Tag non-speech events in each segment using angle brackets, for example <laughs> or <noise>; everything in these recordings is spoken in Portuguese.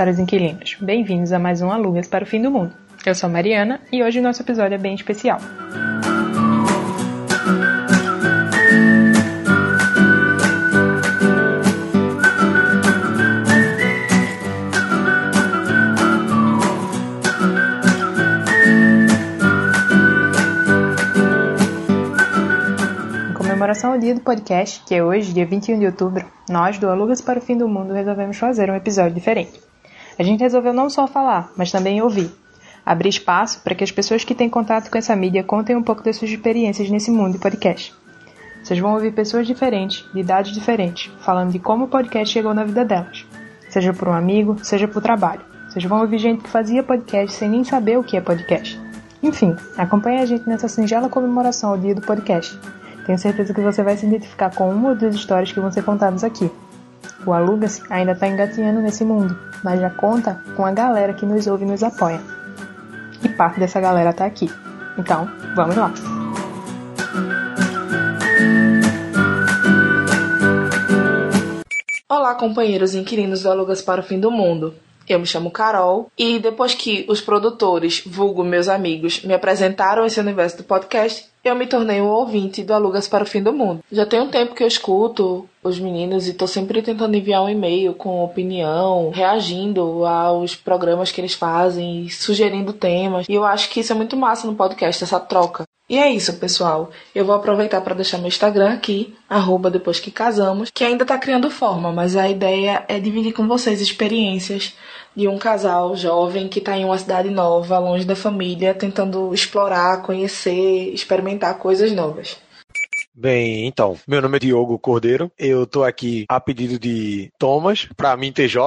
caros inquilinos. Bem-vindos a mais um Alugas para o Fim do Mundo. Eu sou Mariana e hoje o nosso episódio é bem especial. comemoração ao dia do podcast, que é hoje, dia 21 de outubro, nós, do Alugas para o Fim do Mundo, resolvemos fazer um episódio diferente. A gente resolveu não só falar, mas também ouvir. Abrir espaço para que as pessoas que têm contato com essa mídia contem um pouco das suas experiências nesse mundo de podcast. Vocês vão ouvir pessoas diferentes, de idades diferentes, falando de como o podcast chegou na vida delas. Seja por um amigo, seja por trabalho. Vocês vão ouvir gente que fazia podcast sem nem saber o que é podcast. Enfim, acompanhe a gente nessa singela comemoração ao dia do podcast. Tenho certeza que você vai se identificar com uma ou duas histórias que vão ser contadas aqui. O Alugas ainda está engatinhando nesse mundo, mas já conta com a galera que nos ouve e nos apoia. E parte dessa galera está aqui. Então, vamos lá! Olá, companheiros inquilinos do Alugas para o Fim do Mundo. Eu me chamo Carol e depois que os produtores, vulgo meus amigos, me apresentaram esse universo do podcast, eu me tornei um ouvinte do Alugas para o Fim do Mundo. Já tem um tempo que eu escuto os meninos e tô sempre tentando enviar um e-mail com opinião, reagindo aos programas que eles fazem, sugerindo temas. E eu acho que isso é muito massa no podcast, essa troca. E é isso, pessoal. Eu vou aproveitar para deixar meu Instagram aqui, arroba depois que casamos, que ainda tá criando forma, mas a ideia é dividir com vocês experiências de um casal jovem que está em uma cidade nova, longe da família, tentando explorar, conhecer, experimentar coisas novas. Bem, então, meu nome é Diogo Cordeiro, eu tô aqui a pedido de Thomas, pra mim TJ,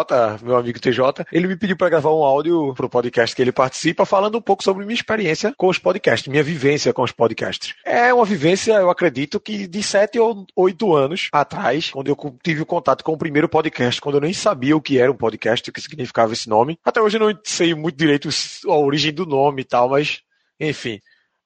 meu amigo TJ, ele me pediu para gravar um áudio pro podcast que ele participa, falando um pouco sobre minha experiência com os podcasts, minha vivência com os podcasts. É uma vivência, eu acredito, que de sete ou oito anos atrás, quando eu tive o contato com o primeiro podcast, quando eu nem sabia o que era um podcast, o que significava esse nome. Até hoje eu não sei muito direito a origem do nome e tal, mas enfim,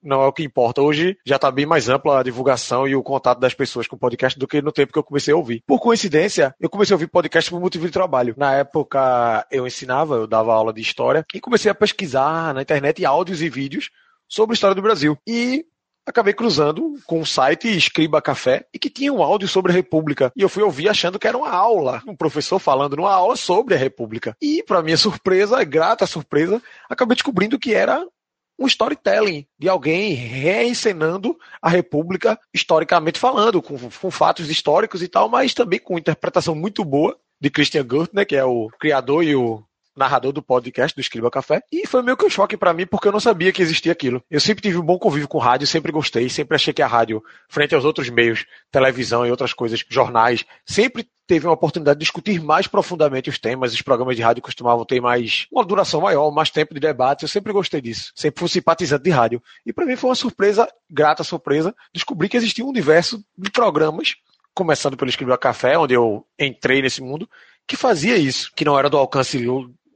não é o que importa. Hoje já está bem mais ampla a divulgação e o contato das pessoas com o podcast do que no tempo que eu comecei a ouvir. Por coincidência, eu comecei a ouvir podcast por motivo de trabalho. Na época eu ensinava, eu dava aula de história e comecei a pesquisar na internet áudios e vídeos sobre a história do Brasil. E acabei cruzando com um site Escriba Café e que tinha um áudio sobre a República. E eu fui ouvir achando que era uma aula, um professor falando numa aula sobre a República. E, para minha <laughs> surpresa, grata surpresa, acabei descobrindo que era um storytelling de alguém reencenando a República historicamente falando, com, com fatos históricos e tal, mas também com interpretação muito boa de Christian Gurtner, que é o criador e o narrador do podcast do Escriba Café. E foi meio que um choque para mim, porque eu não sabia que existia aquilo. Eu sempre tive um bom convívio com rádio, sempre gostei, sempre achei que a rádio, frente aos outros meios, televisão e outras coisas, jornais, sempre teve uma oportunidade de discutir mais profundamente os temas. Os programas de rádio costumavam ter mais uma duração maior, mais tempo de debate. Eu sempre gostei disso. Sempre fui simpatizante de rádio. E para mim foi uma surpresa, grata surpresa, descobrir que existia um universo de programas, começando pelo Escriba Café, onde eu entrei nesse mundo, que fazia isso, que não era do alcance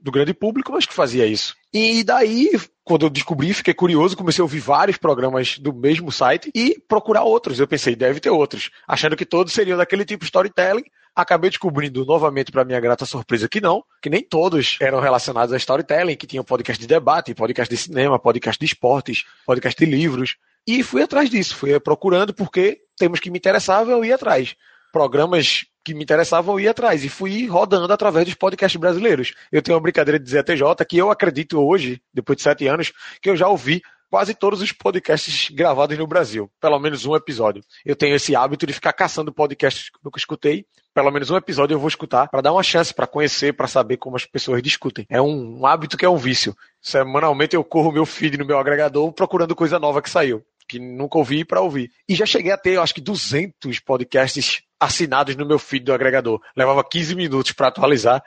do grande público, mas que fazia isso. E daí, quando eu descobri, fiquei curioso, comecei a ouvir vários programas do mesmo site e procurar outros. Eu pensei, deve ter outros, achando que todos seriam daquele tipo storytelling. Acabei descobrindo novamente, para minha grata surpresa, que não, que nem todos eram relacionados a storytelling, que tinham podcast de debate, podcast de cinema, podcast de esportes, podcast de livros. E fui atrás disso, fui procurando porque temas que me interessavam eu ia atrás. Programas que me interessavam, eu ia atrás. E fui rodando através dos podcasts brasileiros. Eu tenho uma brincadeira de dizer a TJ que eu acredito hoje, depois de sete anos, que eu já ouvi quase todos os podcasts gravados no Brasil. Pelo menos um episódio. Eu tenho esse hábito de ficar caçando podcasts que nunca escutei. Pelo menos um episódio eu vou escutar para dar uma chance, para conhecer, para saber como as pessoas discutem. É um hábito que é um vício. Semanalmente eu corro meu feed no meu agregador procurando coisa nova que saiu que nunca ouvi para ouvir. E já cheguei a ter, acho que 200 podcasts assinados no meu feed do agregador. Levava 15 minutos para atualizar,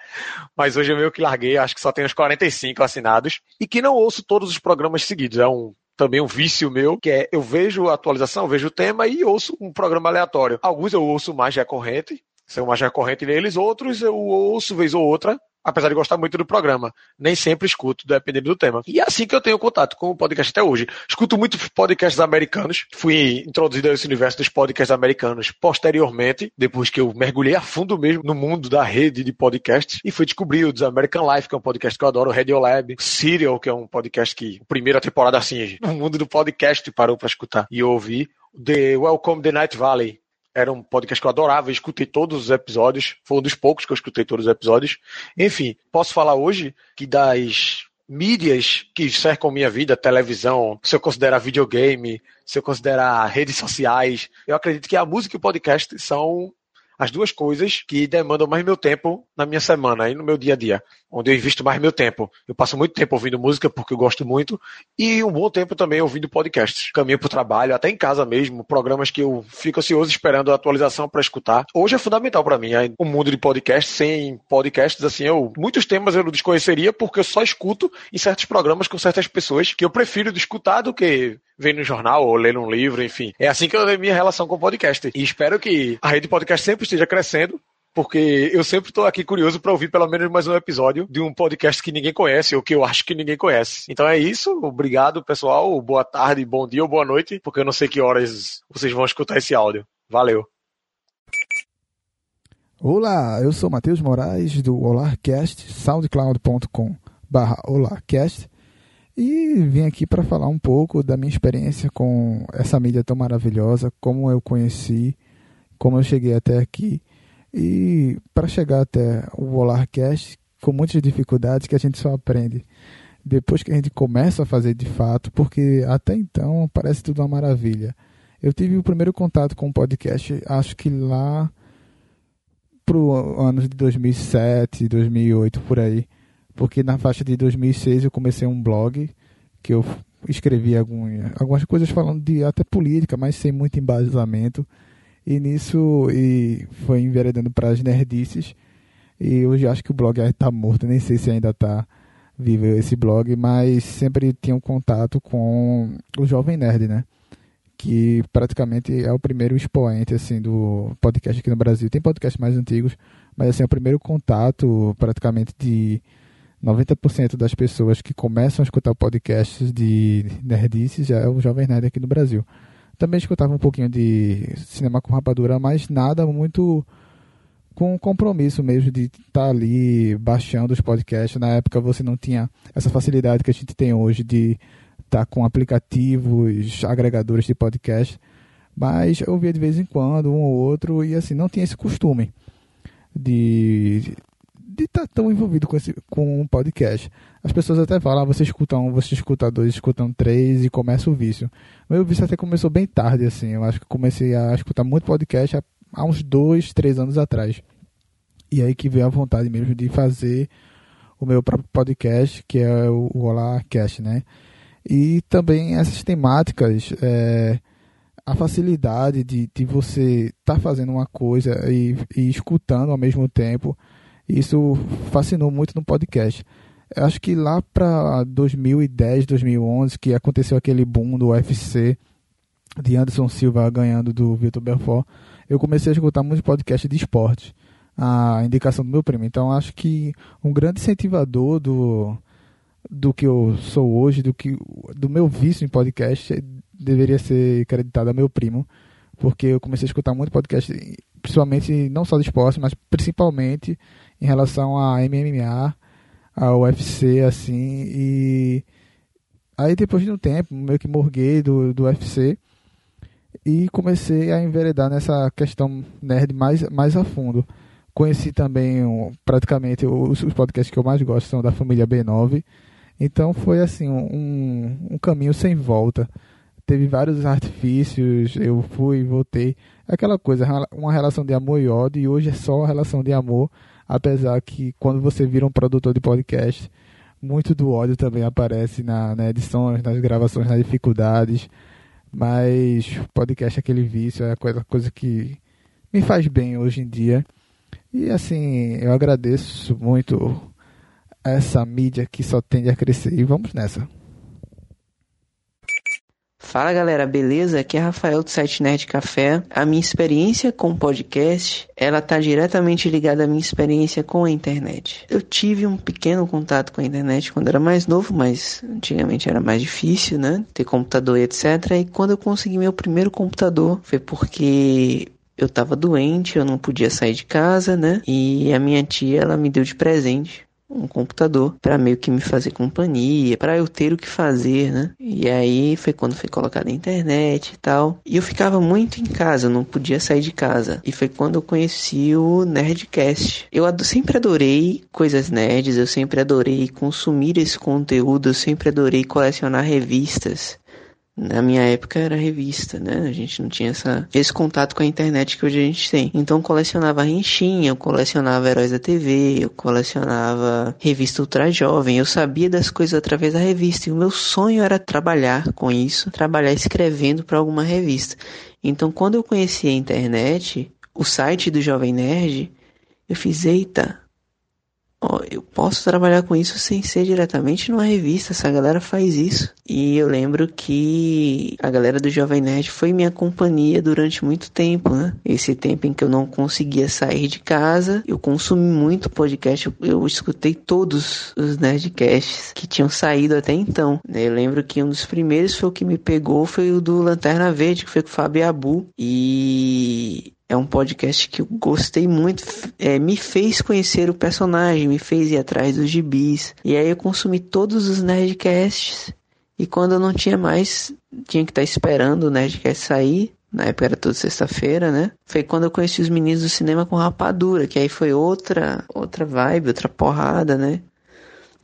mas hoje eu meio que larguei, acho que só tem uns 45 assinados. E que não ouço todos os programas seguidos, é um também um vício meu, que é eu vejo a atualização, vejo o tema e ouço um programa aleatório. Alguns eu ouço mais recorrente, são mais recorrente neles, outros eu ouço vez ou outra, apesar de gostar muito do programa. Nem sempre escuto, dependendo do tema. E é assim que eu tenho contato com o podcast até hoje. Escuto muito podcasts americanos. Fui introduzido nesse universo dos podcasts americanos posteriormente, depois que eu mergulhei a fundo mesmo no mundo da rede de podcasts e fui descobrir o dos American Life, que é um podcast que eu adoro, o Radio Lab, Serial, que é um podcast que, primeira temporada assim, <laughs> no mundo do podcast parou para escutar e ouvir. The Welcome the Night Valley, era um podcast que eu adorava, eu escutei todos os episódios, foi um dos poucos que eu escutei todos os episódios. Enfim, posso falar hoje que das mídias que cercam minha vida, televisão, se eu considerar videogame, se eu considerar redes sociais, eu acredito que a música e o podcast são as duas coisas que demandam mais meu tempo na minha semana e no meu dia a dia, onde eu invisto mais meu tempo. Eu passo muito tempo ouvindo música porque eu gosto muito e um bom tempo também ouvindo podcasts. Caminho para o trabalho, até em casa mesmo, programas que eu fico ansioso esperando a atualização para escutar. Hoje é fundamental para mim o mundo de podcast. Sem podcasts, assim, eu muitos temas eu desconheceria porque eu só escuto em certos programas com certas pessoas que eu prefiro escutar do que ver no jornal ou ler um livro, enfim. É assim que eu tenho minha relação com o podcast. E espero que a rede de podcast sempre esteja crescendo, porque eu sempre estou aqui curioso para ouvir pelo menos mais um episódio de um podcast que ninguém conhece ou que eu acho que ninguém conhece. Então é isso. Obrigado, pessoal. Boa tarde, bom dia ou boa noite, porque eu não sei que horas vocês vão escutar esse áudio. Valeu. Olá, eu sou Matheus Moraes do Olarcast, soundcloud.com barra Olarcast e vim aqui para falar um pouco da minha experiência com essa mídia tão maravilhosa, como eu conheci, como eu cheguei até aqui e para chegar até o Volarcast com muitas dificuldades que a gente só aprende depois que a gente começa a fazer de fato, porque até então parece tudo uma maravilha. Eu tive o primeiro contato com o podcast, acho que lá pro ano de 2007, 2008 por aí porque na faixa de 2006 eu comecei um blog que eu escrevi algumas coisas falando de até política, mas sem muito embasamento. E nisso e foi enveredando para as nerdices. E hoje acho que o blog está morto, nem sei se ainda está vivo esse blog, mas sempre tinha um contato com o Jovem Nerd, né? Que praticamente é o primeiro expoente assim do podcast aqui no Brasil. Tem podcasts mais antigos, mas assim é o primeiro contato praticamente de 90% das pessoas que começam a escutar podcasts de nerdices já é o Jovem Nerd aqui no Brasil. Também escutava um pouquinho de cinema com rapadura, mas nada muito com compromisso mesmo de estar tá ali baixando os podcasts. Na época você não tinha essa facilidade que a gente tem hoje de estar tá com aplicativos, agregadores de podcast. Mas eu via de vez em quando, um ou outro, e assim, não tinha esse costume de tão envolvido com, esse, com um podcast. As pessoas até falam, ah, você escuta um, você escuta dois, escuta um três e começa o vício. Meu vício até começou bem tarde, assim. Eu acho que comecei a escutar muito podcast há, há uns dois, três anos atrás. E aí que veio a vontade mesmo de fazer o meu próprio podcast, que é o Olá Cast, né? E também essas temáticas, é, a facilidade de, de você estar tá fazendo uma coisa e, e escutando ao mesmo tempo isso fascinou muito no podcast. Eu acho que lá para 2010, 2011, que aconteceu aquele boom do UFC, de Anderson Silva ganhando do Vitor Belfort, eu comecei a escutar muitos podcasts de esportes, a indicação do meu primo. Então acho que um grande incentivador do, do que eu sou hoje, do que do meu vício em podcast, deveria ser creditado a meu primo, porque eu comecei a escutar muito podcast, principalmente não só de esporte, mas principalmente em relação a MMA, a UFC, assim, e aí depois de um tempo, meio que morguei do, do UFC e comecei a enveredar nessa questão nerd mais, mais a fundo. Conheci também um, praticamente os, os, podcasts que eu mais gosto são da família B9. Então foi assim um, um caminho sem volta. Teve vários artifícios, eu fui, voltei. Aquela coisa, uma relação de amor e ódio, e hoje é só uma relação de amor apesar que quando você vira um produtor de podcast, muito do ódio também aparece na, na edição, nas gravações, nas dificuldades. Mas podcast é aquele vício, é a coisa, coisa que me faz bem hoje em dia. E assim, eu agradeço muito essa mídia que só tende a crescer. E vamos nessa. Fala galera, beleza? Aqui é Rafael do site Nerd Café. A minha experiência com podcast, ela tá diretamente ligada à minha experiência com a internet. Eu tive um pequeno contato com a internet quando era mais novo, mas antigamente era mais difícil, né? Ter computador e etc. E quando eu consegui meu primeiro computador, foi porque eu tava doente, eu não podia sair de casa, né? E a minha tia, ela me deu de presente um computador para meio que me fazer companhia, para eu ter o que fazer, né? E aí foi quando foi colocada a internet e tal. E eu ficava muito em casa, não podia sair de casa. E foi quando eu conheci o Nerdcast. Eu sempre adorei coisas nerds, eu sempre adorei consumir esse conteúdo, eu sempre adorei colecionar revistas. Na minha época era revista, né? A gente não tinha essa, esse contato com a internet que hoje a gente tem. Então eu colecionava renchinha, eu colecionava Heróis da TV, eu colecionava revista Ultra Jovem. Eu sabia das coisas através da revista e o meu sonho era trabalhar com isso, trabalhar escrevendo para alguma revista. Então quando eu conheci a internet, o site do Jovem Nerd, eu fiz, eita, Ó, eu posso trabalhar com isso sem ser diretamente numa revista, essa galera faz isso. E eu lembro que a galera do Jovem Nerd foi minha companhia durante muito tempo, né? Esse tempo em que eu não conseguia sair de casa, eu consumi muito podcast, eu, eu escutei todos os Nerdcasts que tinham saído até então. Eu lembro que um dos primeiros foi o que me pegou, foi o do Lanterna Verde, que foi com o Fábio Abu. E é um podcast que eu gostei muito, é, me fez conhecer o personagem, me fez ir atrás dos gibis. E aí eu consumi todos os Nerdcasts. E quando eu não tinha mais, tinha que estar tá esperando o Nerdcast sair. Na época era toda sexta-feira, né? Foi quando eu conheci os meninos do cinema com rapadura, que aí foi outra, outra vibe, outra porrada, né?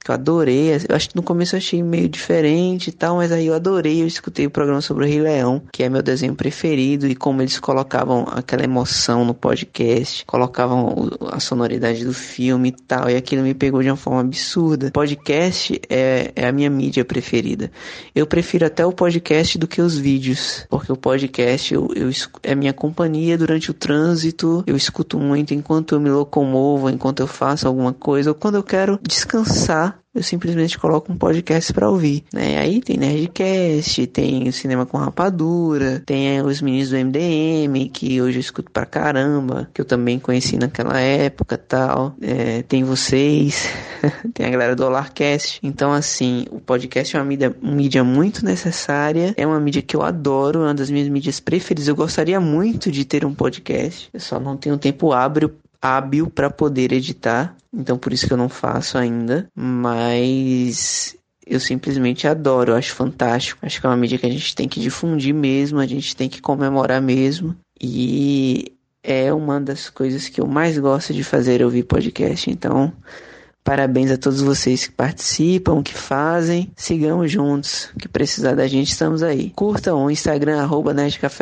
Que eu adorei. Eu acho que no começo eu achei meio diferente e tal, mas aí eu adorei. Eu escutei o programa sobre o Rei Leão, que é meu desenho preferido, e como eles colocavam aquela emoção no podcast, colocavam a sonoridade do filme e tal, e aquilo me pegou de uma forma absurda. Podcast é, é a minha mídia preferida. Eu prefiro até o podcast do que os vídeos, porque o podcast eu, eu, é minha companhia durante o trânsito, eu escuto muito enquanto eu me locomovo, enquanto eu faço alguma coisa, ou quando eu quero descansar eu simplesmente coloco um podcast para ouvir, né? Aí tem Nerdcast, tem o Cinema com Rapadura, tem os meninos do MDM, que hoje eu escuto pra caramba, que eu também conheci naquela época tal. É, tem vocês, <laughs> tem a galera do Olarcast. Então, assim, o podcast é uma mídia, mídia muito necessária, é uma mídia que eu adoro, uma das minhas mídias preferidas. Eu gostaria muito de ter um podcast, eu só não tenho tempo hábil hábil para poder editar, então por isso que eu não faço ainda, mas eu simplesmente adoro, eu acho fantástico. Acho que é uma mídia que a gente tem que difundir mesmo, a gente tem que comemorar mesmo. E é uma das coisas que eu mais gosto de fazer ouvir podcast. Então, Parabéns a todos vocês que participam, que fazem. Sigamos juntos. Que precisar da gente, estamos aí. Curtam o Instagram, arroba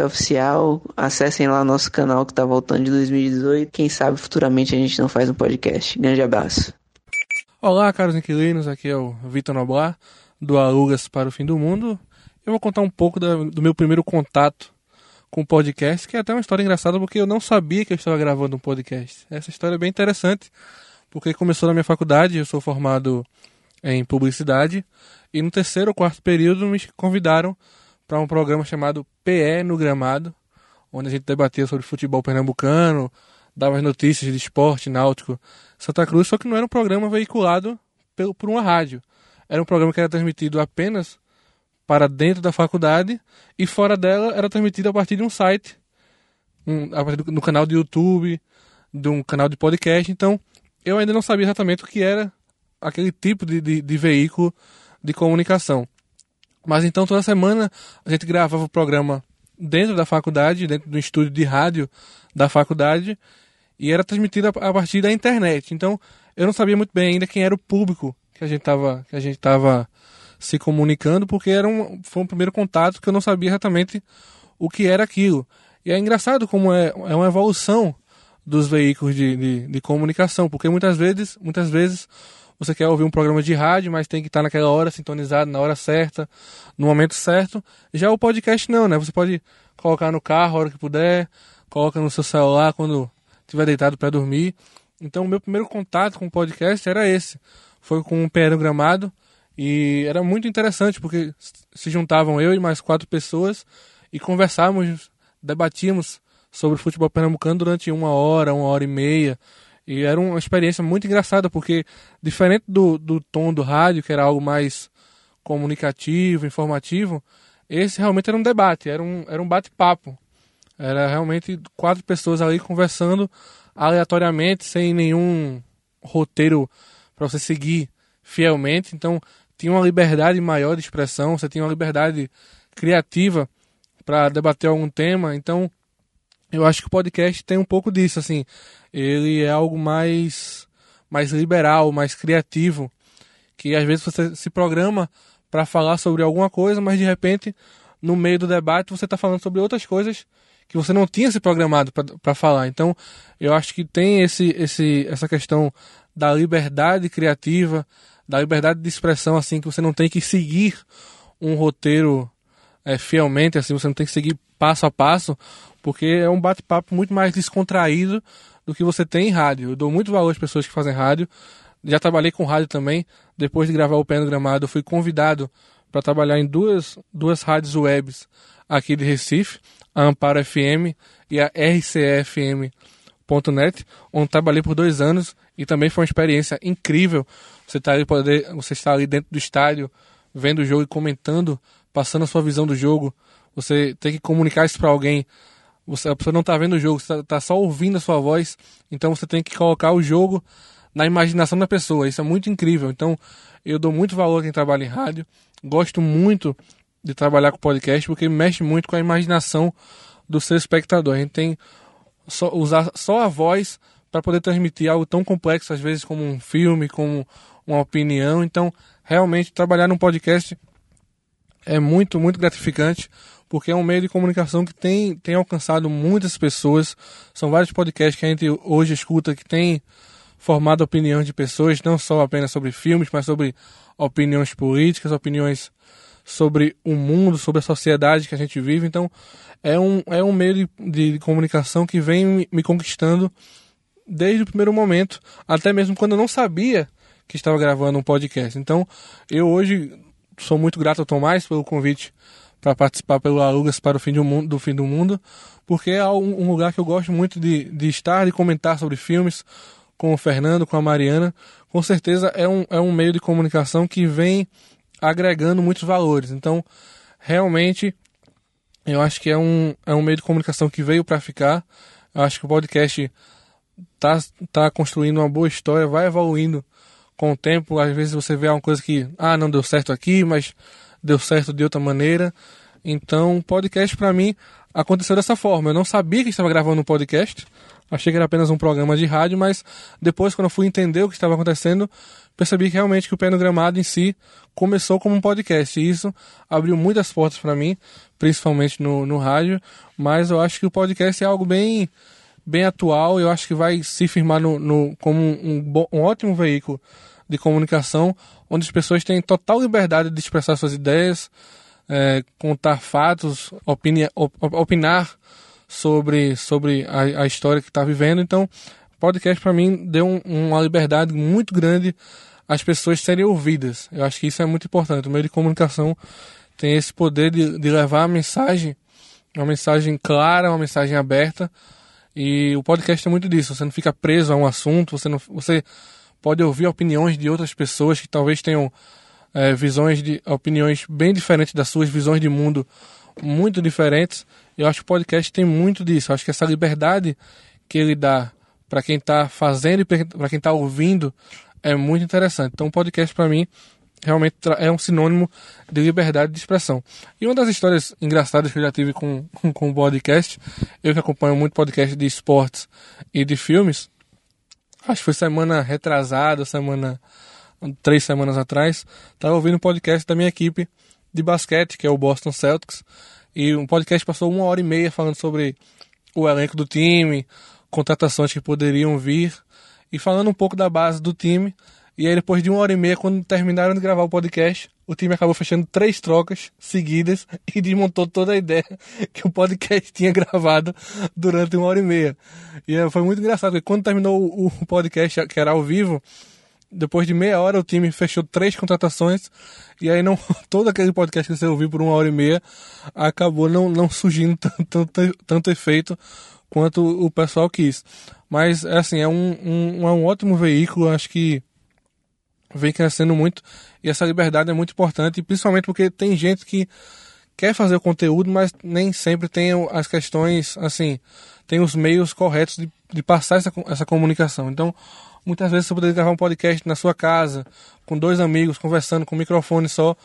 Oficial. Acessem lá nosso canal que tá voltando de 2018. Quem sabe futuramente a gente não faz um podcast. Grande abraço. Olá, caros inquilinos. Aqui é o Vitor Noblar, do Alugas para o Fim do Mundo. Eu vou contar um pouco da, do meu primeiro contato com o podcast, que é até uma história engraçada porque eu não sabia que eu estava gravando um podcast. Essa história é bem interessante porque começou na minha faculdade, eu sou formado em publicidade, e no terceiro ou quarto período me convidaram para um programa chamado PE no Gramado, onde a gente debatia sobre futebol pernambucano, dava as notícias de esporte náutico Santa Cruz, só que não era um programa veiculado por uma rádio. Era um programa que era transmitido apenas para dentro da faculdade e fora dela era transmitido a partir de um site, um, a partir do, no canal de YouTube, de um canal de podcast. Então, eu ainda não sabia exatamente o que era aquele tipo de, de, de veículo de comunicação. Mas então toda semana a gente gravava o programa dentro da faculdade, dentro do estúdio de rádio da faculdade, e era transmitido a partir da internet. Então eu não sabia muito bem ainda quem era o público que a gente estava que a gente tava se comunicando, porque era um, foi um primeiro contato que eu não sabia exatamente o que era aquilo. E é engraçado como é, é uma evolução dos veículos de, de, de, comunicação, porque muitas vezes, muitas vezes você quer ouvir um programa de rádio, mas tem que estar naquela hora sintonizado, na hora certa, no momento certo. Já o podcast não, né? Você pode colocar no carro a hora que puder, coloca no seu celular quando estiver deitado para dormir. Então, o meu primeiro contato com o podcast era esse. Foi com um no gramado, E era muito interessante porque se juntavam eu e mais quatro pessoas e conversávamos, debatíamos sobre o futebol pernambucano durante uma hora, uma hora e meia. E era uma experiência muito engraçada, porque diferente do, do tom do rádio, que era algo mais comunicativo, informativo, esse realmente era um debate, era um, era um bate-papo. Era realmente quatro pessoas ali conversando aleatoriamente, sem nenhum roteiro para você seguir fielmente. Então, tinha uma liberdade maior de expressão, você tinha uma liberdade criativa para debater algum tema. Então, eu acho que o podcast tem um pouco disso, assim. Ele é algo mais, mais liberal, mais criativo. Que às vezes você se programa para falar sobre alguma coisa, mas de repente, no meio do debate, você está falando sobre outras coisas que você não tinha se programado para falar. Então, eu acho que tem esse, esse, essa questão da liberdade criativa, da liberdade de expressão, assim, que você não tem que seguir um roteiro é, fielmente, assim, você não tem que seguir passo a passo, porque é um bate-papo muito mais descontraído do que você tem em rádio. Eu dou muito valor às pessoas que fazem rádio. Já trabalhei com rádio também. Depois de gravar o Pé no Gramado, fui convidado para trabalhar em duas, duas rádios webs aqui de Recife, a Amparo FM e a RCFM.net, onde trabalhei por dois anos e também foi uma experiência incrível. Você está ali, poder, você ali dentro do estádio, vendo o jogo e comentando, passando a sua visão do jogo. Você tem que comunicar isso para alguém. Você, a pessoa não está vendo o jogo, está tá só ouvindo a sua voz. Então você tem que colocar o jogo na imaginação da pessoa. Isso é muito incrível. Então eu dou muito valor a quem trabalha em rádio. Gosto muito de trabalhar com podcast porque mexe muito com a imaginação do seu espectador. A gente tem só usar só a voz para poder transmitir algo tão complexo, às vezes como um filme, como uma opinião. Então, realmente, trabalhar num podcast é muito, muito gratificante, porque é um meio de comunicação que tem, tem alcançado muitas pessoas. São vários podcasts que a gente hoje escuta que tem formado opiniões de pessoas, não só apenas sobre filmes, mas sobre opiniões políticas, opiniões sobre o mundo, sobre a sociedade que a gente vive. Então, é um, é um meio de, de comunicação que vem me, me conquistando desde o primeiro momento, até mesmo quando eu não sabia que estava gravando um podcast. Então, eu hoje sou muito grato ao Tomás pelo convite para participar pelo Alugas para o fim do mundo, do fim do mundo, porque é um, lugar que eu gosto muito de, de estar e comentar sobre filmes com o Fernando, com a Mariana. Com certeza é um, é um meio de comunicação que vem agregando muitos valores. Então, realmente, eu acho que é um, é um meio de comunicação que veio para ficar. Eu acho que o podcast tá, tá construindo uma boa história, vai evoluindo com o tempo. Às vezes você vê uma coisa que, ah, não deu certo aqui, mas deu certo de outra maneira. Então, podcast para mim aconteceu dessa forma. Eu não sabia que estava gravando um podcast. Achei que era apenas um programa de rádio, mas depois, quando eu fui entender o que estava acontecendo, percebi que realmente que o Pé no Gramado em si começou como um podcast. E isso abriu muitas portas para mim, principalmente no, no rádio. Mas eu acho que o podcast é algo bem bem atual. Eu acho que vai se firmar no, no como um, um, ótimo veículo de comunicação, onde as pessoas têm total liberdade de expressar suas ideias, é, contar fatos, op, opinar sobre, sobre a, a história que está vivendo. Então, podcast para mim deu um, uma liberdade muito grande às pessoas serem ouvidas. Eu acho que isso é muito importante. O meio de comunicação tem esse poder de, de levar a mensagem, uma mensagem clara, uma mensagem aberta e o podcast é muito disso. Você não fica preso a um assunto, você, não, você pode ouvir opiniões de outras pessoas que talvez tenham é, visões de opiniões bem diferentes das suas, visões de mundo muito diferentes. Eu acho que o podcast tem muito disso. Eu acho que essa liberdade que ele dá para quem está fazendo e para quem está ouvindo é muito interessante. Então, o podcast para mim realmente é um sinônimo de liberdade de expressão. E uma das histórias engraçadas que eu já tive com, <laughs> com o podcast, eu que acompanho muito podcast de esportes e de filmes, acho que foi semana retrasada, semana três semanas atrás, estava ouvindo um podcast da minha equipe de basquete, que é o Boston Celtics, e um podcast passou uma hora e meia falando sobre o elenco do time, contratações que poderiam vir, e falando um pouco da base do time, e aí, depois de uma hora e meia, quando terminaram de gravar o podcast, o time acabou fechando três trocas seguidas <laughs> e desmontou toda a ideia <laughs> que o podcast tinha gravado durante uma hora e meia. E eh, foi muito engraçado, porque quando terminou o podcast, que era ao vivo, depois de meia hora o time fechou três contratações e aí não <laughs> todo aquele podcast que você ouviu por uma hora e meia acabou não, não surgindo tanto, tanto, tanto efeito quanto o pessoal quis. Mas assim, é um, um, é um ótimo veículo, acho que vem crescendo muito e essa liberdade é muito importante, principalmente porque tem gente que quer fazer o conteúdo, mas nem sempre tem as questões, assim, tem os meios corretos de, de passar essa, essa comunicação. Então, muitas vezes você poderia gravar um podcast na sua casa, com dois amigos, conversando com microfone só.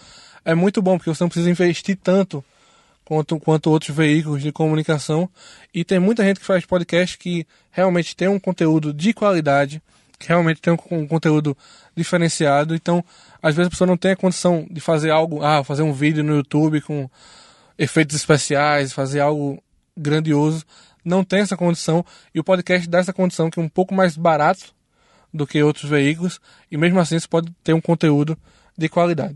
É muito bom, porque você não precisa investir tanto quanto, quanto outros veículos de comunicação. E tem muita gente que faz podcast que realmente tem um conteúdo de qualidade, que realmente tem um, conteúdo diferenciado. Então, às vezes a pessoa não tem a condição de fazer algo, ah, fazer um vídeo no YouTube com efeitos especiais, fazer algo grandioso. Não tem essa condição e o podcast dá essa condição que é um pouco mais barato do que outros veículos e mesmo assim você pode ter um conteúdo de qualidade.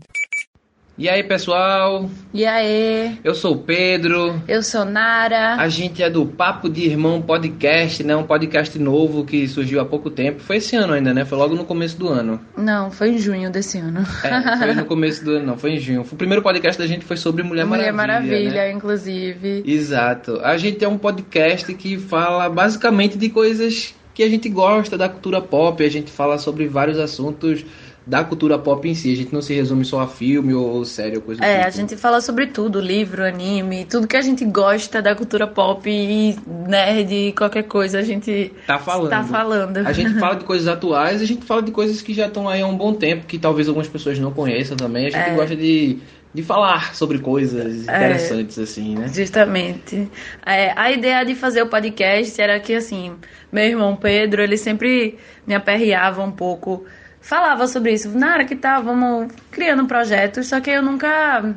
E aí, pessoal? E aí? Eu sou o Pedro. Eu sou Nara. A gente é do Papo de Irmão Podcast, né? Um podcast novo que surgiu há pouco tempo. Foi esse ano ainda, né? Foi logo no começo do ano. Não, foi em junho desse ano. É, foi no começo do ano, não, foi em junho. O primeiro podcast da gente foi sobre Mulher, Mulher Maravilha. Maravilha, né? inclusive. Exato. A gente é um podcast que fala basicamente de coisas que a gente gosta da cultura pop. A gente fala sobre vários assuntos da cultura pop em si. A gente não se resume só a filme ou série ou coisa É, tipo. a gente fala sobre tudo, livro, anime, tudo que a gente gosta da cultura pop e nerd, qualquer coisa, a gente tá falando. tá falando. A gente fala de <laughs> coisas atuais, a gente fala de coisas que já estão aí há um bom tempo, que talvez algumas pessoas não conheçam também. A gente É. gosta de, de falar sobre coisas interessantes, assim, né? Justamente. É, a ideia de fazer o podcast era que, assim, meu irmão Pedro, ele sempre me aperreava um pouco. Falava sobre isso. Nara, que tá, vamos criando projetos, só que eu nunca me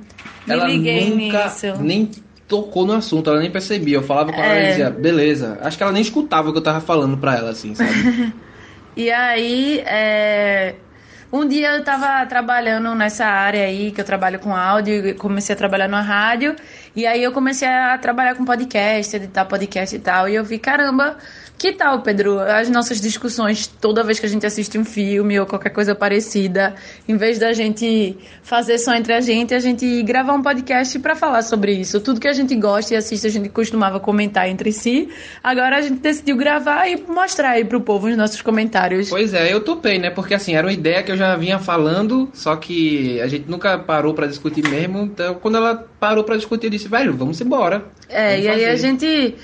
Ela liguei nunca nisso. nem tocou no assunto, ela nem percebia. Eu falava com ela É. e dizia, beleza. Acho que ela nem escutava o que eu tava falando pra ela, assim, sabe? <laughs> E aí, é, um dia eu tava trabalhando nessa área aí, que eu trabalho com áudio, e comecei a trabalhar na rádio, e aí eu comecei a trabalhar com podcast, editar podcast e tal, e eu vi, caramba, que tal, Pedro, as nossas discussões toda vez que a gente assiste um filme ou qualquer coisa parecida, em vez da gente fazer só entre a gente, a gente gravar um podcast pra falar sobre isso. Tudo que a gente gosta e assiste, a gente costumava comentar entre si. Agora a gente decidiu gravar e mostrar aí pro povo os nossos comentários. pois é, eu topei, né? Porque assim, era uma ideia que eu já vinha falando, só que a gente nunca parou pra discutir mesmo. Então, quando ela parou pra discutir, eu disse, velho, vamos embora. É, Vamos e aí a fazer. gente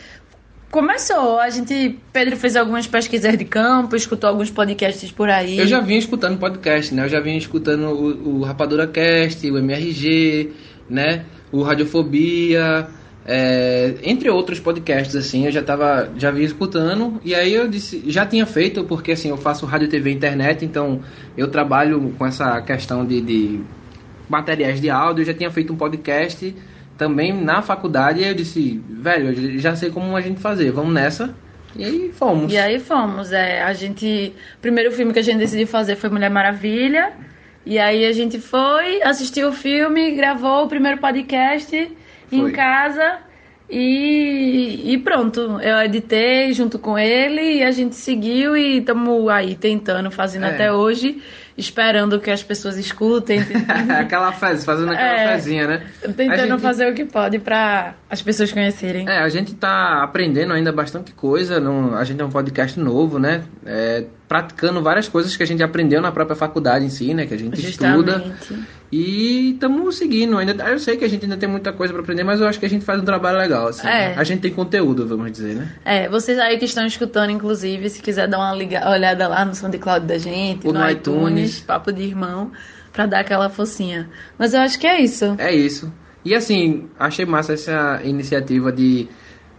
começou. A gente. Pedro fez algumas pesquisas de campo, escutou alguns podcasts por aí. Eu já vinha escutando podcast, né? Eu já vinha escutando o, o Rapadura Cast, o MRG, né? O Radiofobia, é, entre outros podcasts, assim, eu já tava, já vinha escutando. E aí eu disse, já tinha feito, porque assim, eu faço rádio, TV internet, então eu trabalho com essa questão de, de materiais de áudio, eu já tinha feito um podcast também na faculdade, eu disse, velho, eu já sei como a gente fazer, vamos nessa. E aí fomos. E aí fomos. É, a gente. O primeiro filme que a gente decidiu fazer foi Mulher Maravilha. E aí a gente foi, assistiu o filme, gravou o primeiro podcast em Foi. casa. E, e pronto, eu editei junto com ele e a gente seguiu e estamos aí tentando, fazendo É. até hoje, esperando que as pessoas escutem, <laughs> aquela fez, fazendo aquela É. né? Tentando gente- fazer o que pode para as pessoas conhecerem. É, a gente tá aprendendo ainda bastante coisa. Não, a gente é um podcast novo, né? É, praticando várias coisas que a gente aprendeu na própria faculdade em si, né? Que a gente estuda. E estamos seguindo. Ainda, eu sei que a gente ainda tem muita coisa para aprender, mas eu acho que a gente faz um trabalho legal. Assim, É. né? A gente tem conteúdo, vamos dizer, né? É, vocês aí que estão escutando, inclusive, se quiser dar uma liga- olhada lá no SoundCloud da gente, Ou no, no iTunes, iTunes. Papo de Irmão, pra dar aquela focinha. Mas eu acho que é isso. É isso. E assim, achei massa essa iniciativa de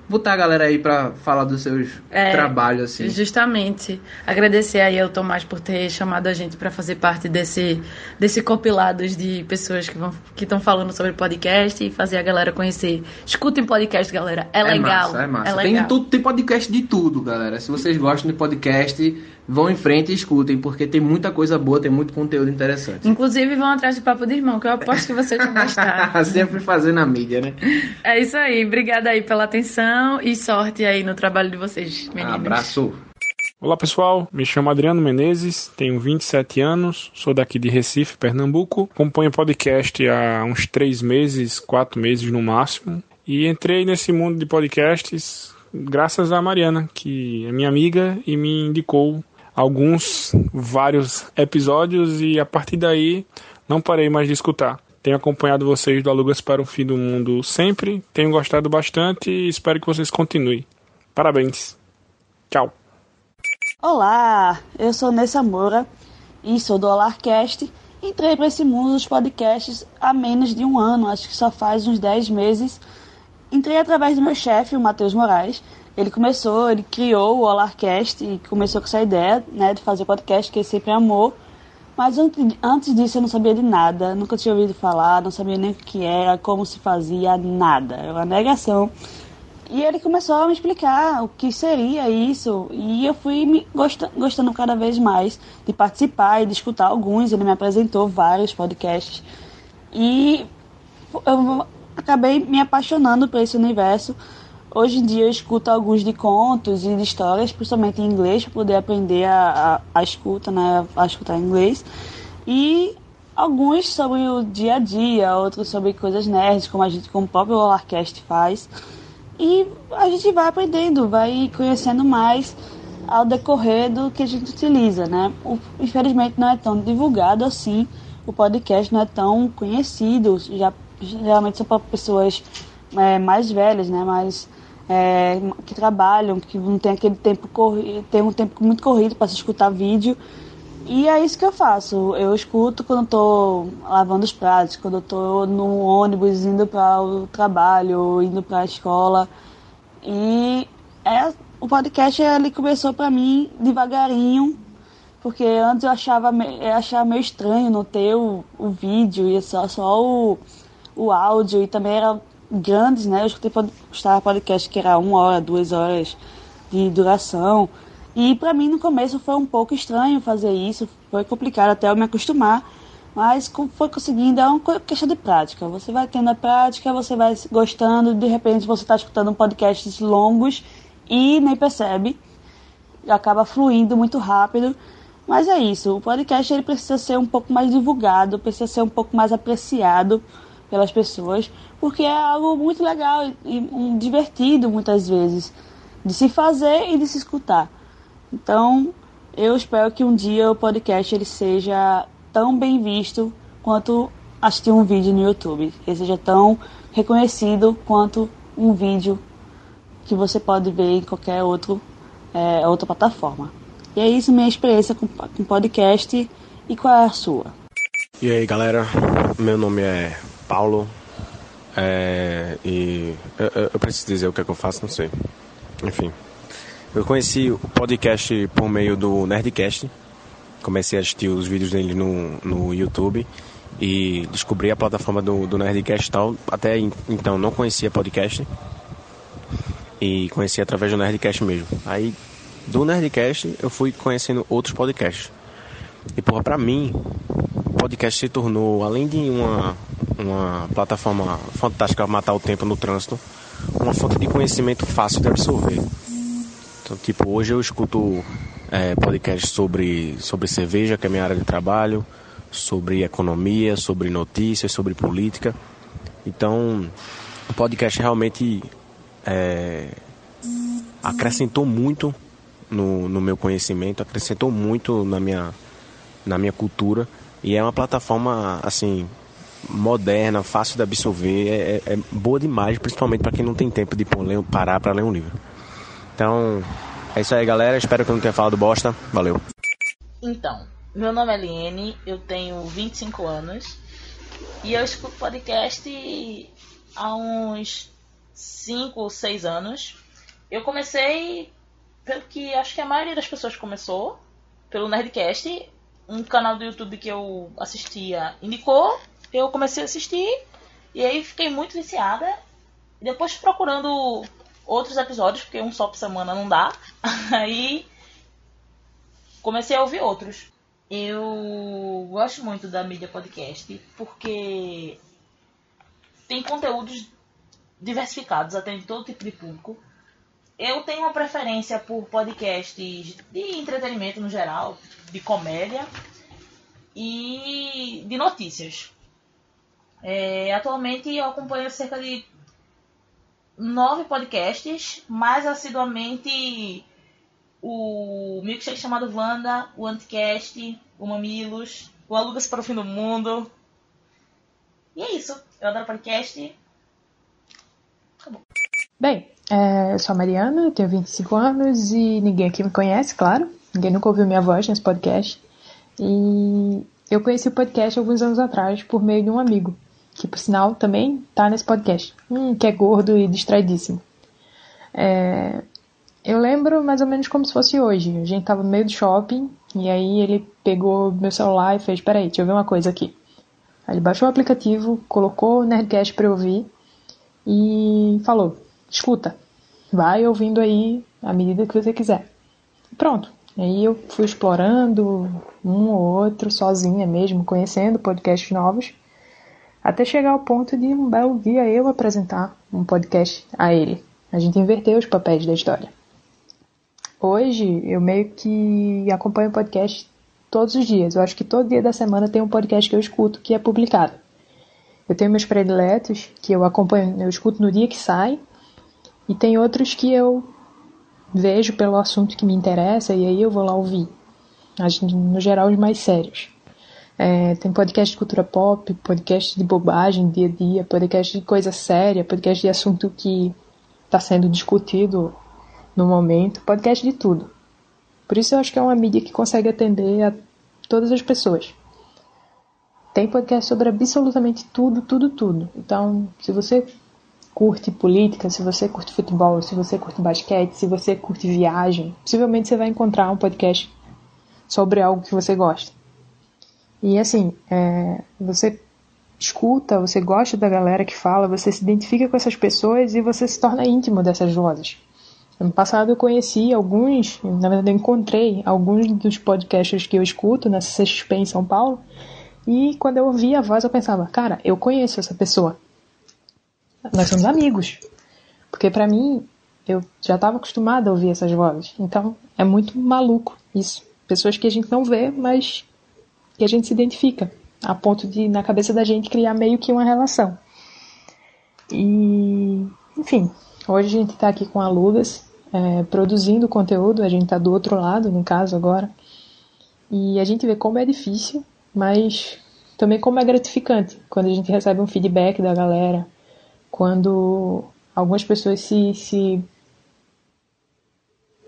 botar a galera aí pra falar dos seus É, trabalhos, assim. Justamente. Agradecer aí ao Tomás por ter chamado a gente pra fazer parte desse, desse compilados de pessoas que vão que estão falando sobre podcast e fazer a galera conhecer. Escutem podcast, galera. É, legal. Massa, é massa. É tem, legal. tudo, tem podcast de tudo, galera. Se vocês gostam de podcast, vão em frente e escutem, porque tem muita coisa boa, tem muito conteúdo interessante. Inclusive, vão atrás de Papo de Irmão, que eu aposto que vocês vão gostar. <laughs> Sempre fazendo a mídia, né? É isso aí. Obrigada aí pela atenção e sorte aí no trabalho de vocês, meninos. Abraço. Olá pessoal, me chamo Adriano Menezes, tenho 27 anos, sou daqui de Recife, Pernambuco. Acompanho podcast há uns 3 meses, 4 meses no máximo. E entrei nesse mundo de podcasts graças a Mariana, que é minha amiga e me indicou alguns, vários episódios e a partir daí não parei mais de escutar. Tenho acompanhado vocês do Alugas para o Fim do Mundo sempre, tenho gostado bastante e espero que vocês continuem. Parabéns. Tchau. Olá, eu sou Nessa Moura e sou do Olarcast. Entrei para esse mundo dos podcasts há menos de um ano, acho que só faz uns 10 meses. Entrei através do meu chefe, o Matheus Moraes. Ele começou, ele criou o Olarcast e começou com essa ideia né, de fazer podcast que ele sempre amou. Mas antes disso eu não sabia de nada, nunca tinha ouvido falar, não sabia nem o que era, como se fazia, nada. Era uma negação. E ele começou a me explicar o que seria isso, e eu fui me gostando, gostando cada vez mais de participar e de escutar alguns. Ele me apresentou vários podcasts. E eu acabei me apaixonando por esse universo. Hoje em dia eu escuto alguns de contos e de histórias, principalmente em inglês, para poder aprender a, a, a, escuta, né, a escutar inglês. E alguns sobre o dia a dia, outros sobre coisas nerds, como a gente, como o próprio Olarcast faz. E a gente vai aprendendo, vai conhecendo mais ao decorrer do que a gente utiliza, né? O, infelizmente não é tão divulgado assim, o podcast não é tão conhecido, já geralmente são para pessoas é, mais velhas, né? Mais é, que trabalham, que não tem aquele tempo corrido, tem um tempo muito corrido para se escutar vídeo. E é isso que eu faço. Eu escuto quando estou lavando os pratos, quando estou no ônibus indo para o trabalho, indo para a escola. E é, o podcast ele começou para mim devagarinho, porque antes eu achava, eu achava meio estranho não ter o, o vídeo e só, só o, o áudio, e também era grandes, né? Eu escutei podcast que era uma hora, duas horas de duração. E para mim no começo foi um pouco estranho fazer isso, foi complicado até eu me acostumar, mas foi conseguindo, é uma questão de prática. Você vai tendo a prática, você vai gostando, de repente você está escutando podcasts longos e nem percebe, acaba fluindo muito rápido. Mas é isso, o podcast ele precisa ser um pouco mais divulgado, precisa ser um pouco mais apreciado pelas pessoas, porque é algo muito legal e divertido muitas vezes de se fazer e de se escutar. Então, eu espero que um dia o podcast ele seja tão bem visto quanto assistir um vídeo no YouTube, que seja tão reconhecido quanto um vídeo que você pode ver em qualquer outro, é, outra plataforma. E é isso minha experiência com, com podcast e qual é a sua? E aí galera, meu nome é Paulo. É, e eu, eu, preciso dizer o que é que eu faço, não sei. Enfim. Eu conheci o podcast por meio do Nerdcast. Comecei a assistir os vídeos dele no, no YouTube e descobri a plataforma do, do Nerdcast tal. Até então não conhecia podcast. E conheci através do Nerdcast mesmo. Aí do Nerdcast eu fui conhecendo outros podcasts. E porra, pra mim, podcast se tornou, além de uma, uma plataforma fantástica para matar o tempo no trânsito, uma fonte de conhecimento fácil de absorver. Então, tipo, hoje eu escuto é, podcasts sobre, sobre cerveja, que é minha área de trabalho, sobre economia, sobre notícias, sobre política. Então, o podcast realmente é, acrescentou muito no, no meu conhecimento, acrescentou muito na minha, na minha cultura e é uma plataforma assim moderna, fácil de absorver, é, é, é boa demais, principalmente para quem não tem tempo de parar para ler um livro. Então, é isso aí, galera. Espero que eu não tenha falado bosta. Valeu. Então, meu nome é Liene, eu tenho 25 anos e eu escuto podcast há uns 5 ou 6 anos. Eu comecei pelo que acho que a maioria das pessoas começou, pelo Nerdcast, um canal do YouTube que eu assistia indicou eu comecei a assistir e aí fiquei muito viciada. E depois procurando outros episódios, porque um só por semana não dá. <laughs> Aí comecei a ouvir outros. Eu gosto muito da mídia podcast porque tem conteúdos diversificados, atende todo tipo de público. Eu tenho uma preferência por podcasts de entretenimento no geral, de comédia e de notícias. É, atualmente eu acompanho cerca de nove podcasts, mais assiduamente o Milkshake chamado Wanda, o Anticast, o Mamilos, o Alugas para o Fim do Mundo. E é isso. Eu adoro podcast. Acabou. Bem, é, eu sou a Mariana, tenho 25 anos e ninguém aqui me conhece, claro. Ninguém nunca ouviu minha voz nesse podcast. E eu conheci o podcast alguns anos atrás por meio de um amigo, que por sinal também tá nesse podcast, hum, que é gordo e distraidíssimo. É, eu lembro mais ou menos como se fosse hoje. A gente tava no meio do shopping e aí ele pegou meu celular e fez: Peraí, deixa eu ver uma coisa aqui. Aí ele baixou o aplicativo, colocou o Nerdcast pra eu ouvir e falou: Escuta, vai ouvindo aí à medida que você quiser. Pronto. Aí eu fui explorando um ou outro, sozinha mesmo, conhecendo podcasts novos, até chegar ao ponto de um belo dia eu apresentar um podcast a ele. A gente inverteu os papéis da história. Hoje eu meio que acompanho podcast todos os dias. Eu acho que todo dia da semana tem um podcast que eu escuto que é publicado. Eu tenho meus prediletos que eu acompanho, eu escuto no dia que sai, e tem outros que eu vejo pelo assunto que me interessa e aí eu vou lá ouvir. No geral, os mais sérios. É, tem podcast de cultura pop, podcast de bobagem, dia a dia, podcast de coisa séria, podcast de assunto que está sendo discutido no momento, podcast de tudo. Por isso eu acho que é uma mídia que consegue atender a todas as pessoas. Tem podcast sobre absolutamente tudo, tudo, tudo. Então, se você curte política, se você curte futebol, se você curte basquete, se você curte viagem, possivelmente você vai encontrar um podcast sobre algo que você gosta. E assim, é, você escuta, você gosta da galera que fala, você se identifica com essas pessoas e você se torna íntimo dessas vozes. Ano passado eu conheci alguns, na verdade eu encontrei alguns dos podcasts que eu escuto na CXP em São Paulo, e quando eu ouvia a voz eu pensava, cara, eu conheço essa pessoa. Nós somos amigos. Porque para mim, eu já estava acostumada a ouvir essas vozes. Então, é muito maluco isso. Pessoas que a gente não vê, mas que a gente se identifica, a ponto de, na cabeça da gente, criar meio que uma relação. E, enfim, hoje a gente está aqui com a Lugas, é, produzindo conteúdo, a gente está do outro lado, no caso, agora. E a gente vê como é difícil, mas também como é gratificante quando a gente recebe um feedback da galera, quando algumas pessoas se, se,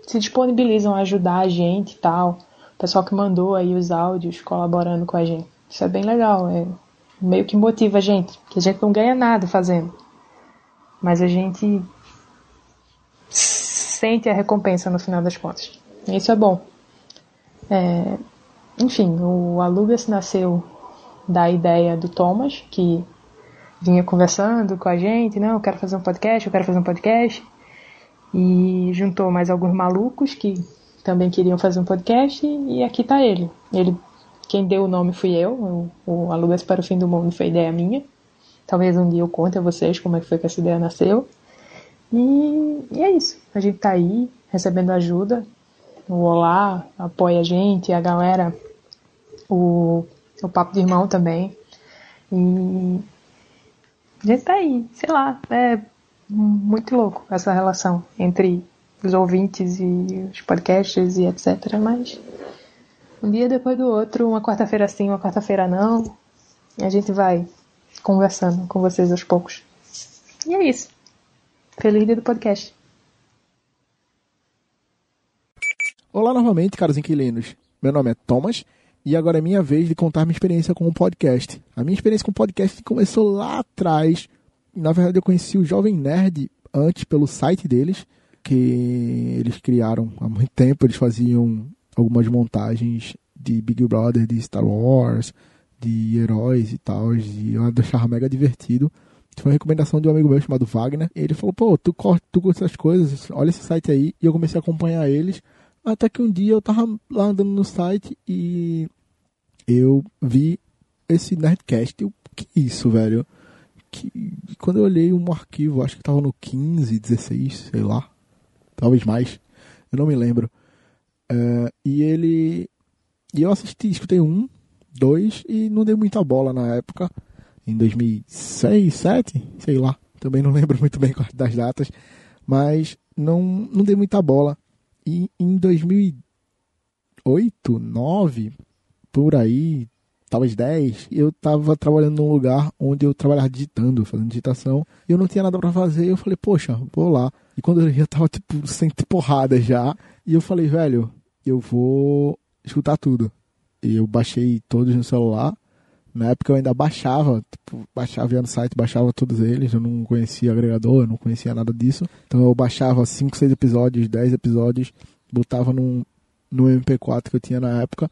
se disponibilizam a ajudar a gente e tal. O pessoal que mandou aí os áudios colaborando com a gente. Isso é bem legal, é meio que motiva a gente, que a gente não ganha nada fazendo. Mas a gente sente a recompensa no final das contas. Isso é bom. É, enfim, o Alugas nasceu da ideia do Thomas, que vinha conversando com a gente, não, eu quero fazer um podcast, eu quero fazer um podcast. E juntou mais alguns malucos que também queriam fazer um podcast e aqui tá ele. Ele quem deu o nome fui eu, o, o Alugas para o Fim do Mundo foi ideia minha. Talvez um dia eu conte a vocês como é que foi que essa ideia nasceu. E, e é isso. A gente tá aí recebendo ajuda. O Olá apoia a gente, a galera, o, o Papo de Irmão também. E a gente tá aí, sei lá, é muito louco essa relação entre os ouvintes e os podcasts e etc. Mas um dia depois do outro, uma quarta-feira sim, uma quarta-feira não, a gente vai conversando com vocês aos poucos. E é isso. Feliz dia do podcast. Olá novamente, caros inquilinos. Meu nome é Thomas e agora é minha vez de contar minha experiência com o podcast. A minha experiência com o podcast começou lá atrás. Na verdade, eu conheci o Jovem Nerd antes pelo site deles, que eles criaram há muito tempo. Eles faziam algumas montagens de Big Brother, de Star Wars, de heróis e tal. E eu achava mega divertido. Foi uma recomendação de um amigo meu chamado Wagner. Ele falou: pô, tu, tu curte essas coisas, olha esse site aí. E eu comecei a acompanhar eles. Até que um dia eu tava lá andando no site e eu vi esse Nerdcast. Eu, que isso, velho? Que, quando eu olhei um arquivo, acho que tava no 15, 16, sei lá. talvez mais, eu não me lembro. É, e ele. E eu assisti, escutei um, dois e não dei muita bola na época, em 2006, 2007, sei lá, também não <laughs> lembro muito bem das datas, mas não, não dei muita bola. E em 2008, 2009, por aí, talvez 10, eu estava trabalhando num lugar onde eu trabalhava digitando, fazendo digitação, e eu não tinha nada para fazer, eu falei, poxa, vou lá. E quando eu já tava, tipo, sem porrada já, e eu falei, velho, eu vou escutar tudo. E eu baixei todos no celular. Na época eu ainda baixava, tipo, baixava no site, baixava todos eles. Eu não conhecia agregador, eu não conhecia nada disso. Então eu baixava 5, 6 episódios, 10 episódios, botava num, no MP4 que eu tinha na época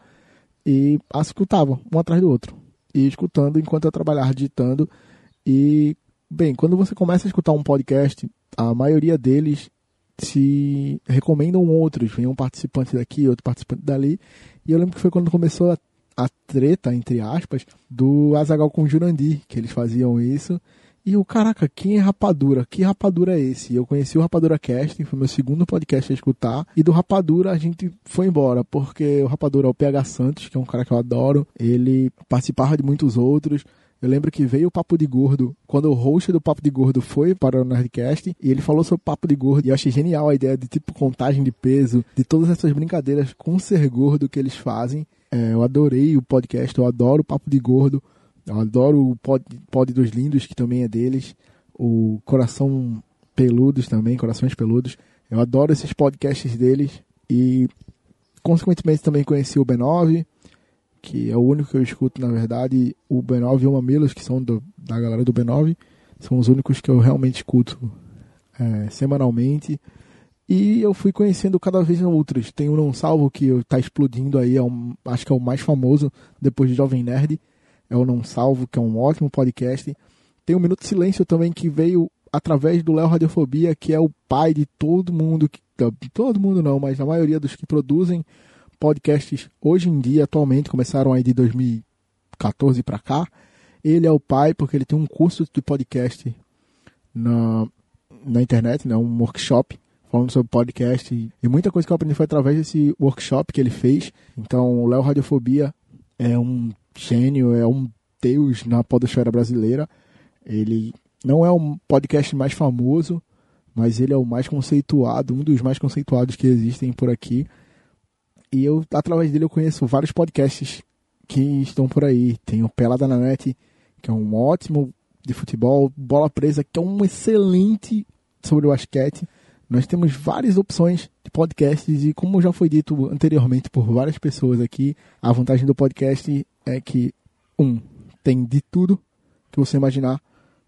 e escutava um atrás do outro. E escutando enquanto eu trabalhava digitando. E, bem, quando você começa a escutar um podcast, a maioria deles se recomendam outros, vem um participante daqui, outro participante dali. E eu lembro que foi quando começou a, a treta, entre aspas, do Azagal com o Jurandir, que eles faziam isso. E o caraca, quem é Rapadura? Que Rapadura é esse? Eu conheci o Rapadura Casting, foi meu segundo podcast a escutar. E do Rapadura a gente foi embora, porque o Rapadura é o PH Santos, que é um cara que eu adoro. Ele participava de muitos outros. Eu lembro que veio o Papo de Gordo, quando o host do Papo de Gordo foi para o Nerdcast, e ele falou sobre o Papo de Gordo, e eu achei genial a ideia de tipo contagem de peso, de todas essas brincadeiras com ser gordo que eles fazem. É, eu adorei o podcast, eu adoro o Papo de Gordo, eu adoro o Pod, Pod dos Lindos, que também é deles, o Coração Peludos também, Corações Peludos. Eu adoro esses podcasts deles, e consequentemente também conheci o B9, que é o único que eu escuto, na verdade, o B9 e o Mamilos, que são do, da galera do B9, são os únicos que eu realmente escuto é, semanalmente. E eu fui conhecendo cada vez outros. Tem o Não Salvo, que está explodindo aí, é um, acho que é o mais famoso depois de Jovem Nerd. É o Não Salvo, que é um ótimo podcast. Tem o Minuto Silêncio também, que veio através do Léo Radiofobia, que é o pai de todo mundo, que, todo mundo não, mas a maioria dos que produzem podcasts hoje em dia, atualmente, começaram aí de 2014 para cá. Ele é o pai porque ele tem um curso de podcast na, na internet, né, um workshop falando sobre podcast. E muita coisa que eu aprendi foi através desse workshop que ele fez. Então, o Léo Radiofobia é um gênio, é um deus na podosfera brasileira. Ele não é o podcast mais famoso, mas ele é o mais conceituado, um dos mais conceituados que existem por aqui. E eu, através dele, eu conheço vários podcasts que estão por aí. Tem o Pelada na Net, que é um ótimo de futebol. Bola Presa, que é um excelente sobre o basquete. Nós temos várias opções de podcasts e como já foi dito anteriormente por várias pessoas aqui, a vantagem do podcast é que, um, tem de tudo que você imaginar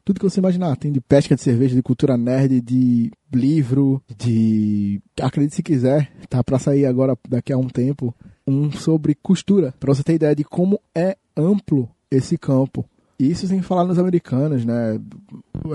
tudo que você imaginar. Tem de pesca de cerveja, de cultura nerd, de livro, de. Acredite se quiser, tá para sair agora, daqui a um tempo, um sobre costura. Pra você ter ideia de como é amplo esse campo. Isso sem falar nos americanos, né?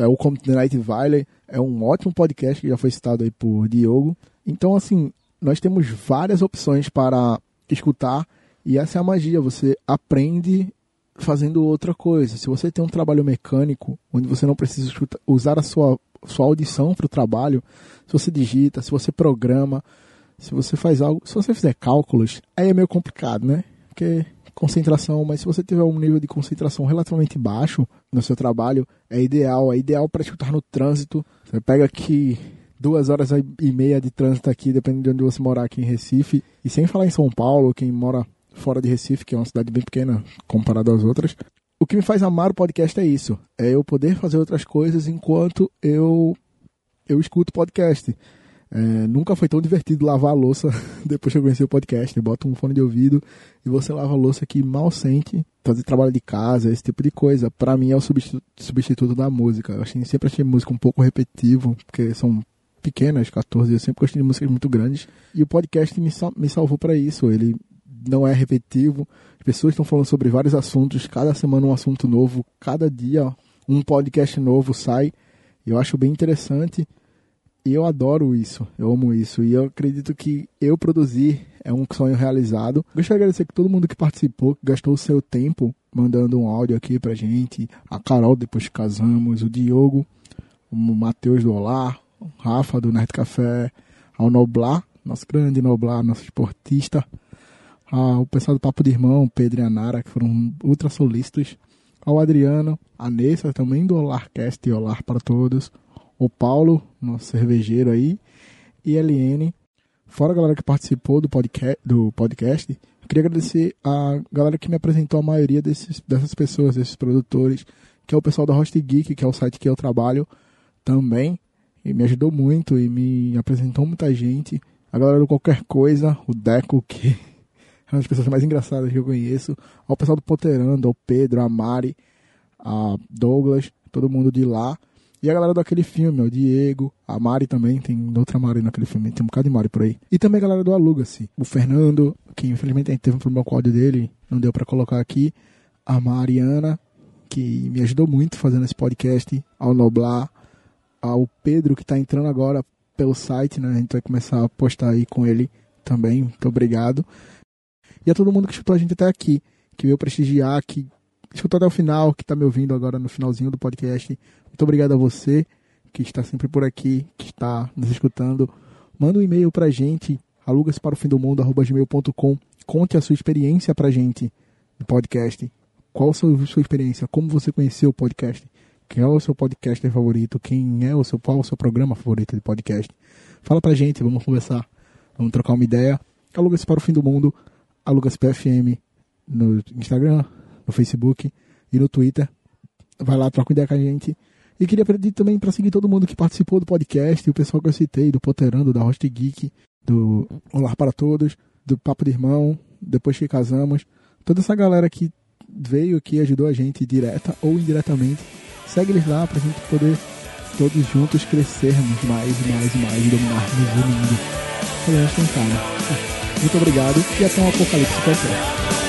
É o The Night Valley, é um ótimo podcast que já foi citado aí por Diogo. Então, assim, nós temos várias opções para escutar e essa é a magia. Você aprende fazendo outra coisa. Se você tem um trabalho mecânico, onde você não precisa usar a sua, sua audição para o trabalho, se você digita, se você programa, se você faz algo, se você fizer cálculos, aí é meio complicado, né? Porque concentração, mas se você tiver um nível de concentração relativamente baixo no seu trabalho, é ideal, é ideal para escutar no trânsito. Você pega aqui duas horas e meia de trânsito aqui, dependendo de onde você morar aqui em Recife, e sem falar em São Paulo, quem mora fora de Recife, que é uma cidade bem pequena comparado às outras. O que me faz amar o podcast é isso, é eu poder fazer outras coisas enquanto eu eu escuto podcast. É, nunca foi tão divertido lavar a louça <laughs> depois que eu conheci o podcast. Bota um fone de ouvido e você lava a louça que mal sente, fazer trabalho de casa, esse tipo de coisa. Para mim é o substituto, da música. Eu achei, sempre achei música um pouco repetitivo, porque são pequenas, 14, eu sempre gostei de músicas muito grandes. E o podcast me, me salvou para isso. Ele não é repetitivo. As pessoas estão falando sobre vários assuntos, cada semana um assunto novo, cada dia um podcast novo sai. Eu acho bem interessante e eu adoro isso, eu amo isso. E eu acredito que eu produzir é um sonho realizado. Gostaria de agradecer a todo mundo que participou, que gastou o seu tempo mandando um áudio aqui pra gente. A Carol, depois que casamos, o Diogo, o Matheus do Olá, o Rafa do Nerd Café, ao Noblar, nosso grande Noblar, nosso esportista, ao pessoal do Papo de Irmão, Pedro e Anara, que foram ultra solícitos, ao Adriano, a Nessa, também do Olarcast e Olar para Todos, o Paulo, nosso cervejeiro aí, e a Eliene, fora a galera que participou do podcast, do podcast queria agradecer a galera que me apresentou a maioria desses, dessas pessoas, desses produtores, que é o pessoal da Host Geek, que é o site que eu trabalho também, e me ajudou muito e me apresentou muita gente. A galera do Qualquer Coisa, o Deco, que é uma das pessoas mais engraçadas que eu conheço, ao pessoal do Poterando, ao Pedro, a Mari, a Douglas, todo mundo de lá. E a galera daquele filme, o Diego, a Mari também, tem outra Mari naquele filme, tem um bocado de Mari por aí. E também a galera do Aluga-se. O Fernando, que infelizmente a gente teve um problema com o áudio dele, não deu para colocar aqui. A Mariana, que me ajudou muito fazendo esse podcast. Ao Noblar, ao Pedro, que tá entrando agora pelo site, né? A gente vai começar a postar aí com ele também. Muito obrigado. E a todo mundo que escutou a gente até aqui, que veio prestigiar, que escutou até o final, que está me ouvindo agora no finalzinho do podcast. Muito obrigado a você que está sempre por aqui, que está nos escutando. Manda um e-mail para a gente, alugas para o fim do mundo, gmail.com. Conte a sua experiência para a gente no podcast. Qual a sua, experiência? Como você conheceu o podcast? Quem é o seu podcaster favorito? Quem é o seu, qual é o seu programa favorito de podcast? Fala pra gente, vamos conversar. Vamos trocar uma ideia. Alugas para o fim do mundo, alugas PFM no Instagram, no Facebook e no Twitter. Vai lá, troca ideia com a gente. E queria pedir também para seguir todo mundo que participou do podcast, o pessoal que eu citei, do Poterando, da Host Geek, do Olá para Todos, do Papo de Irmão, depois que casamos. Toda essa galera que veio aqui ajudou a gente direta ou indiretamente. Segue eles lá pra gente poder todos juntos crescermos mais e mais e mais e dominarmos o mundo. Falei, cara. Muito obrigado e até um apocalipse qualquer.